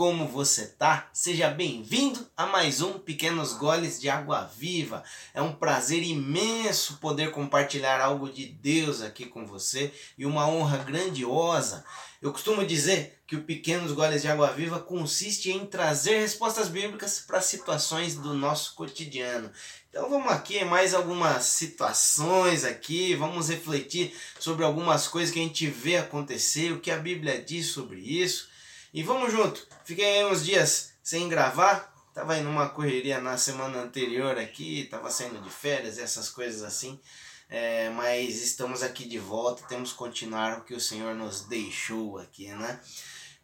Como você tá? Seja bem-vindo a mais um Pequenos Goles de Água Viva. É um prazer imenso poder compartilhar algo de Deus aqui com você e uma honra grandiosa. Eu costumo dizer que o Pequenos Goles de Água Viva consiste em trazer respostas bíblicas para situações do nosso cotidiano. Então vamos aqui, mais algumas situações aqui, vamos refletir sobre algumas coisas que a gente vê acontecer, o que a Bíblia diz sobre isso. E vamos junto. Fiquei uns dias sem gravar, tava em uma correria na semana anterior aqui, tava saindo de férias, essas coisas assim. É, mas estamos aqui de volta, temos que continuar o que o Senhor nos deixou aqui, né?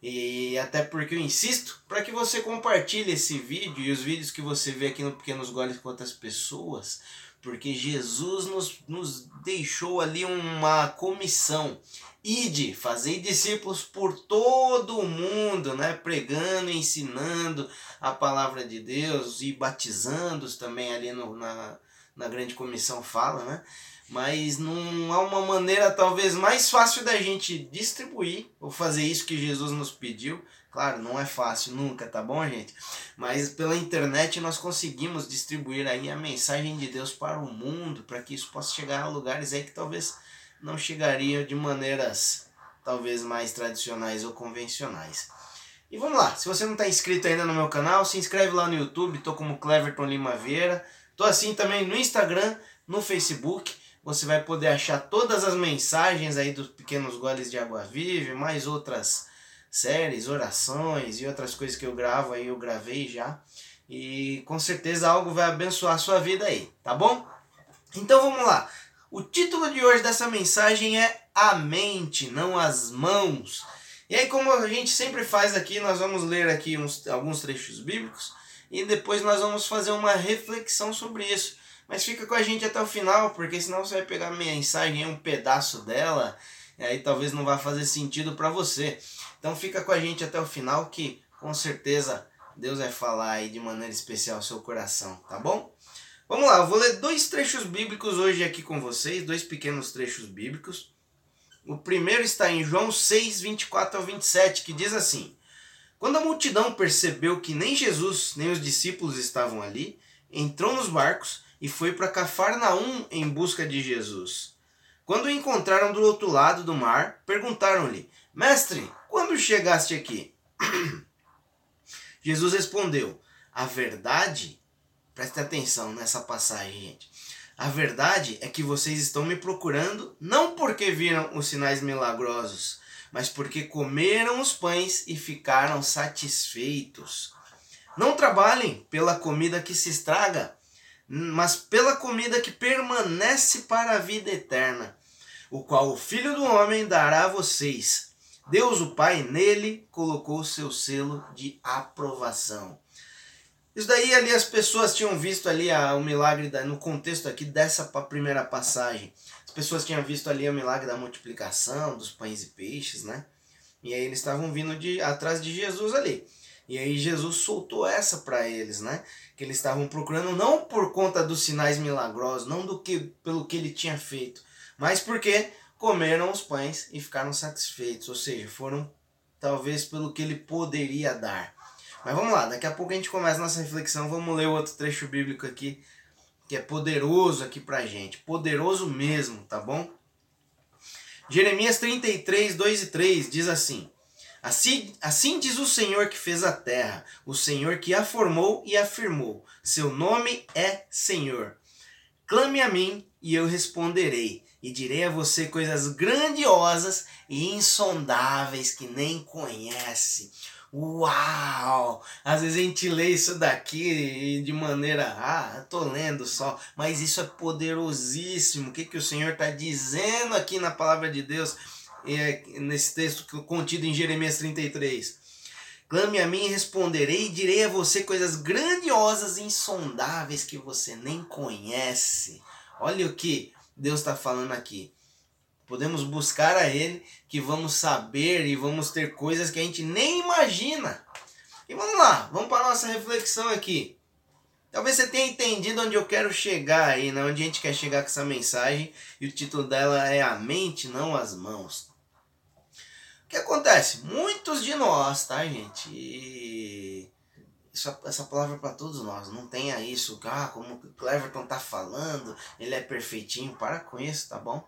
E até porque eu insisto para que você compartilhe esse vídeo e os vídeos que você vê aqui no Pequenos Goles com outras pessoas, porque Jesus nos, nos deixou ali uma comissão. Ide, fazei discípulos por todo o mundo, né? pregando, ensinando a palavra de Deus e batizando-os também ali no, na, na grande comissão fala, né? mas não há uma maneira talvez mais fácil da gente distribuir ou fazer isso que Jesus nos pediu. Claro, não é fácil nunca, tá bom, gente? Mas pela internet nós conseguimos distribuir aí a mensagem de Deus para o mundo, para que isso possa chegar a lugares aí que talvez não chegariam de maneiras talvez mais tradicionais ou convencionais. E vamos lá, se você não está inscrito ainda no meu canal, se inscreve lá no YouTube, tô como Cleverton Lima Vieira. Tô assim também no Instagram, no Facebook você vai poder achar todas as mensagens aí dos pequenos goles de água viva, mais outras séries, orações e outras coisas que eu gravo aí, eu gravei já. E com certeza algo vai abençoar a sua vida aí, tá bom? Então vamos lá. O título de hoje dessa mensagem é A Mente, não as Mãos. E aí, como a gente sempre faz aqui, nós vamos ler aqui uns, alguns trechos bíblicos e depois nós vamos fazer uma reflexão sobre isso. Mas fica com a gente até o final, porque senão você vai pegar a mensagem, um pedaço dela, e aí talvez não vá fazer sentido para você. Então fica com a gente até o final, que com certeza Deus vai falar aí de maneira especial ao seu coração, tá bom? Vamos lá, eu vou ler dois trechos bíblicos hoje aqui com vocês, dois pequenos trechos bíblicos. O primeiro está em João 6, 24 ao 27, que diz assim: Quando a multidão percebeu que nem Jesus nem os discípulos estavam ali, entrou nos barcos e foi para Cafarnaum em busca de Jesus. Quando o encontraram do outro lado do mar, perguntaram-lhe: Mestre, quando chegaste aqui? Jesus respondeu: A verdade, preste atenção nessa passagem, gente. A verdade é que vocês estão me procurando não porque viram os sinais milagrosos, mas porque comeram os pães e ficaram satisfeitos. Não trabalhem pela comida que se estraga, mas pela comida que permanece para a vida eterna, o qual o Filho do Homem dará a vocês. Deus, o Pai, nele colocou seu selo de aprovação. Isso daí ali as pessoas tinham visto ali a, o milagre da, no contexto aqui dessa primeira passagem. As pessoas tinham visto ali o milagre da multiplicação dos pães e peixes, né? E aí eles estavam vindo de atrás de Jesus ali. E aí Jesus soltou essa para eles, né? Que eles estavam procurando não por conta dos sinais milagrosos, não do que pelo que ele tinha feito, mas porque comeram os pães e ficaram satisfeitos, ou seja, foram talvez pelo que ele poderia dar. Mas vamos lá, daqui a pouco a gente começa nossa reflexão, vamos ler outro trecho bíblico aqui que é poderoso aqui pra gente, poderoso mesmo, tá bom? Jeremias 33, 2 e 3 diz assim: Assim, assim diz o Senhor que fez a terra, o Senhor que a formou e afirmou: Seu nome é Senhor. Clame a mim e eu responderei, e direi a você coisas grandiosas e insondáveis que nem conhece. Uau! Às vezes a gente lê isso daqui de maneira, ah, tô lendo só, mas isso é poderosíssimo. O que, que o Senhor está dizendo aqui na palavra de Deus? é, nesse texto contido em Jeremias 33. Clame a mim e responderei, e direi a você coisas grandiosas e insondáveis que você nem conhece. Olha o que Deus está falando aqui. Podemos buscar a Ele, que vamos saber e vamos ter coisas que a gente nem imagina. E vamos lá, vamos para a nossa reflexão aqui. Talvez você tenha entendido onde eu quero chegar aí, né? onde a gente quer chegar com essa mensagem. E o título dela é A Mente, Não as Mãos. acontece? Muitos de nós, tá, gente? E isso, essa palavra é para todos nós. Não tenha isso, ah, como o Cleverton tá falando, ele é perfeitinho. Para com isso, tá bom?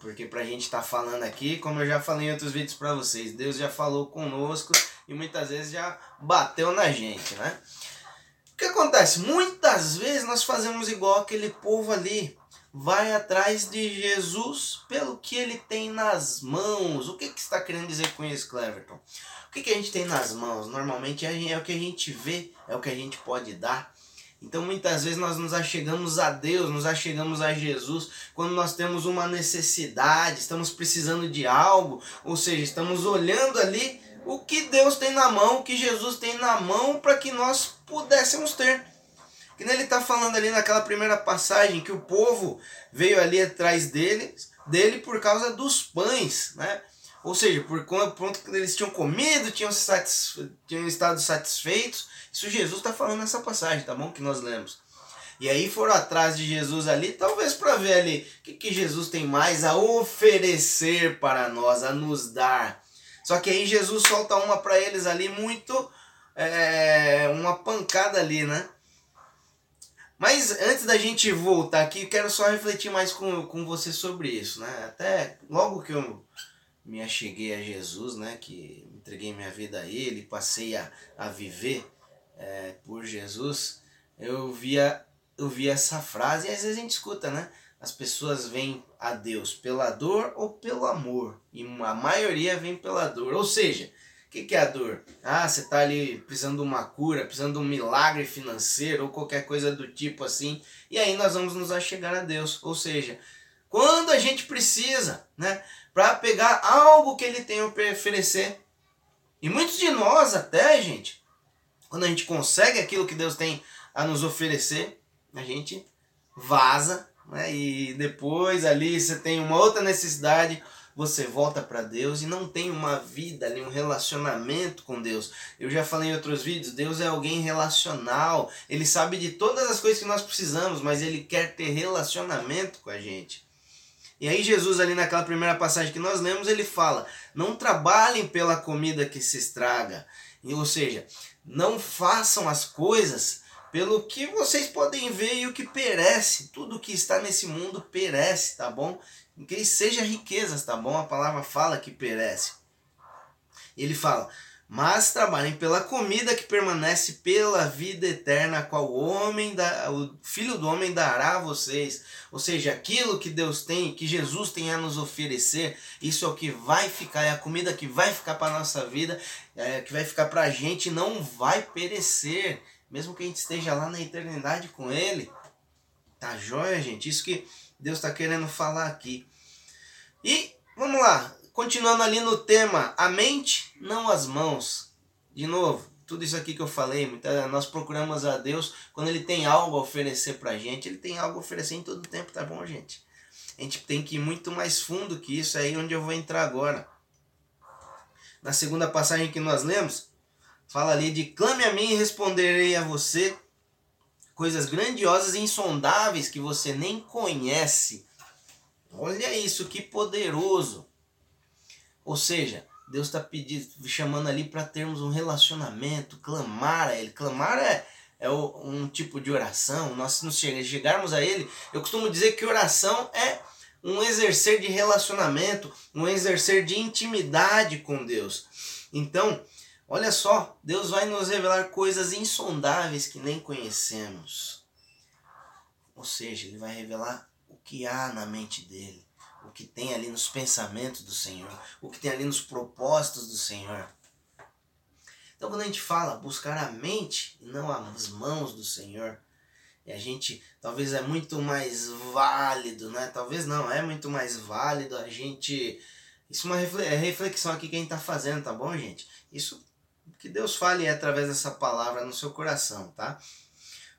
Porque pra gente estar tá falando aqui, como eu já falei em outros vídeos para vocês, Deus já falou conosco e muitas vezes já bateu na gente, né? O que acontece? Muitas vezes nós fazemos igual aquele povo ali, vai atrás de Jesus pelo que ele tem nas mãos. O que, que está querendo dizer com isso, Cleverton? O que, que a gente tem nas mãos? Normalmente é, o que a gente vê, é o que a gente pode dar. Então muitas vezes nós nos achegamos a Deus, nos achegamos a Jesus quando nós temos uma necessidade, estamos precisando de algo, ou seja, estamos olhando ali o que Deus tem na mão, o que Jesus tem na mão para que nós pudéssemos ter. Que ele está falando ali naquela primeira passagem que o povo veio ali atrás dele, dele por causa dos pães, né? Ou seja, por quanto eles tinham comido, tinham, tinham estado satisfeitos. Isso Jesus está falando nessa passagem, tá bom? Que nós lemos. E aí foram atrás de Jesus ali, talvez para ver ali o que, que Jesus tem mais a oferecer para nós, a nos dar. Só que aí Jesus solta uma para eles ali muito. É, uma pancada ali, né? Mas antes da gente voltar aqui, quero só refletir mais com, com você sobre isso, né? Até logo que eu me acheguei a Jesus, né? Que entreguei minha vida a Ele, passei a, a viver é, por Jesus, eu via, eu via essa frase e às vezes a gente escuta, né? As pessoas vêm a Deus pela dor ou pelo amor. E a maioria vem pela dor. Ou seja, o que, que é a dor? Ah, você está ali precisando de uma cura, precisando de um milagre financeiro ou qualquer coisa do tipo assim. E aí nós vamos nos achegar a Deus. Ou seja, quando a gente precisa, né? Para pegar algo que Ele tem a oferecer. E muitos de nós até, gente, quando a gente consegue aquilo que Deus tem a nos oferecer, a gente vaza, né? E depois ali você tem uma outra necessidade você volta para Deus e não tem uma vida ali, um relacionamento com Deus. Eu já falei em outros vídeos, Deus é alguém relacional, ele sabe de todas as coisas que nós precisamos, mas ele quer ter relacionamento com a gente. E aí Jesus ali naquela primeira passagem que nós lemos, ele fala: "Não trabalhem pela comida que se estraga". Ou seja, não façam as coisas pelo que vocês podem ver e o que perece. Tudo que está nesse mundo perece, tá bom? Que seja riquezas, tá bom? A palavra fala que perece. Ele fala: mas trabalhem pela comida que permanece pela vida eterna, qual o homem da, o filho do homem dará a vocês. Ou seja, aquilo que Deus tem, que Jesus tem a nos oferecer, isso é o que vai ficar, é a comida que vai ficar para a nossa vida, é, que vai ficar para a gente, não vai perecer, mesmo que a gente esteja lá na eternidade com Ele. Tá joia, gente? Isso que Deus está querendo falar aqui. E vamos lá, continuando ali no tema, a mente, não as mãos. De novo, tudo isso aqui que eu falei, nós procuramos a Deus quando Ele tem algo a oferecer pra gente, Ele tem algo a oferecer em todo tempo, tá bom, gente? A gente tem que ir muito mais fundo que isso, é aí onde eu vou entrar agora. Na segunda passagem que nós lemos, fala ali de clame a mim e responderei a você coisas grandiosas e insondáveis que você nem conhece. Olha isso, que poderoso. Ou seja, Deus está pedindo, chamando ali para termos um relacionamento, clamar a Ele. Clamar é, é um tipo de oração. Nós, nos chegarmos a Ele, eu costumo dizer que oração é um exercer de relacionamento, um exercer de intimidade com Deus. Então, Olha só, Deus vai nos revelar coisas insondáveis que nem conhecemos. Ou seja, Ele vai revelar o que há na mente dele, o que tem ali nos pensamentos do Senhor, o que tem ali nos propósitos do Senhor. Então, quando a gente fala buscar a mente e não as mãos do Senhor, e a gente talvez é muito mais válido, né? Talvez não, é muito mais válido a gente. Isso é uma é reflexão aqui que a gente está fazendo, tá bom, gente? Isso que Deus fale através dessa palavra no seu coração, tá?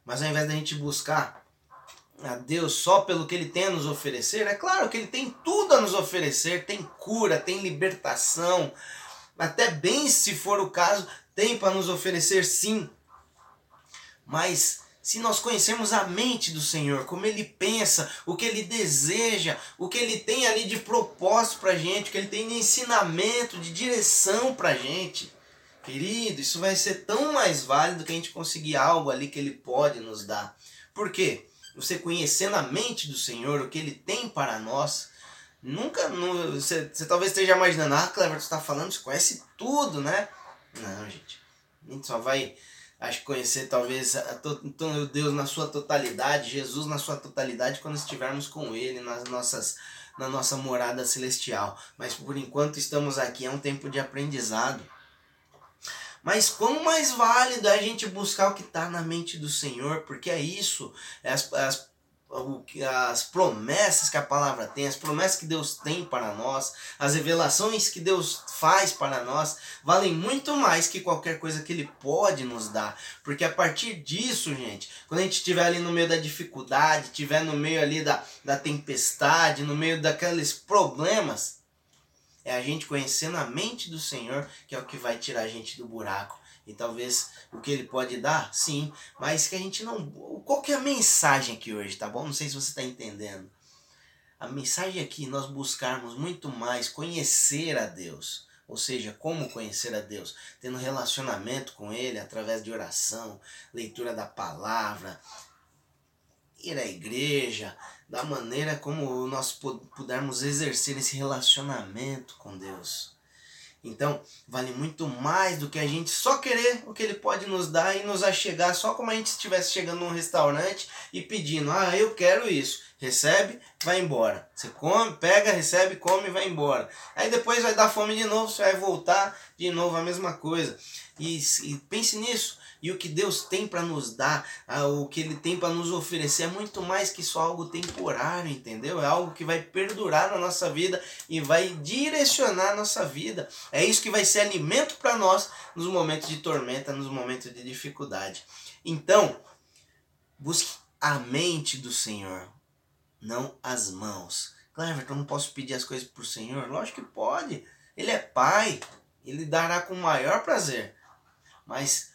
Mas ao invés da gente buscar a Deus só pelo que Ele tem a nos oferecer, é claro que Ele tem tudo a nos oferecer, tem cura, tem libertação, até bem se for o caso, tem para nos oferecer sim. Mas se nós conhecermos a mente do Senhor, como Ele pensa, o que Ele deseja, o que Ele tem ali de propósito para gente, o que Ele tem de ensinamento, de direção para gente, querido, isso vai ser tão mais válido que a gente conseguir algo ali que Ele pode nos dar. Por quê? Você conhecendo a mente do Senhor, o que Ele tem para nós, nunca, você, você talvez esteja imaginando, ah, Cleber, você está falando, você conhece tudo, né? Não, gente, a gente só vai acho que conhecer talvez então Deus na sua totalidade, Jesus na sua totalidade quando estivermos com Ele nas nossas na nossa morada celestial. Mas por enquanto estamos aqui, é um tempo de aprendizado. Mas quão mais válido é a gente buscar o que está na mente do Senhor, porque é isso, é as, as as promessas que a palavra tem, as promessas que Deus tem para nós, as revelações que Deus faz para nós, valem muito mais que qualquer coisa que Ele pode nos dar. Porque a partir disso, gente, quando a gente estiver ali no meio da dificuldade, estiver no meio ali da, da tempestade, no meio daqueles problemas, é a gente conhecendo a mente do Senhor que é o que vai tirar a gente do buraco e talvez o que ele pode dar, sim, mas que a gente não. Qual que é a mensagem aqui hoje, tá bom? Não sei se você está entendendo. A mensagem aqui nós buscarmos muito mais conhecer a Deus. Ou seja, como conhecer a Deus? Tendo relacionamento com Ele através de oração, leitura da palavra, ir à igreja, da maneira como nós pudermos exercer esse relacionamento com Deus. Então, vale muito mais do que a gente só querer o que ele pode nos dar e nos achegar só como a gente estivesse chegando num restaurante e pedindo: "Ah, eu quero isso". Recebe, vai embora. Você come, pega, recebe, come e vai embora. Aí depois vai dar fome de novo, você vai voltar de novo a mesma coisa. E, e pense nisso. E o que Deus tem para nos dar, o que Ele tem para nos oferecer é muito mais que só algo temporário, entendeu? É algo que vai perdurar na nossa vida e vai direcionar a nossa vida. É isso que vai ser alimento para nós nos momentos de tormenta, nos momentos de dificuldade. Então, busque a mente do Senhor, não as mãos. Claro, eu não posso pedir as coisas para o Senhor? Lógico que pode. Ele é Pai. Ele dará com maior prazer. Mas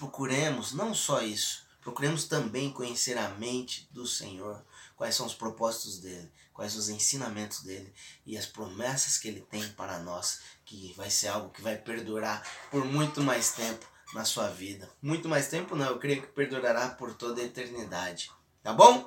procuremos não só isso, procuremos também conhecer a mente do Senhor, quais são os propósitos dele, quais os ensinamentos dele e as promessas que ele tem para nós, que vai ser algo que vai perdurar por muito mais tempo na sua vida. Muito mais tempo não, eu creio que perdurará por toda a eternidade. Tá bom?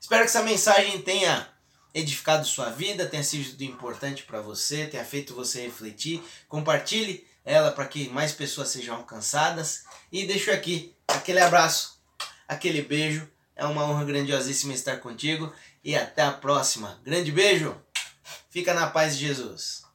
Espero que essa mensagem tenha edificado sua vida, tenha sido importante para você, tenha feito você refletir. Compartilhe ela para que mais pessoas sejam alcançadas. E deixo aqui aquele abraço, aquele beijo. É uma honra grandiosíssima estar contigo. E até a próxima. Grande beijo. Fica na paz de Jesus.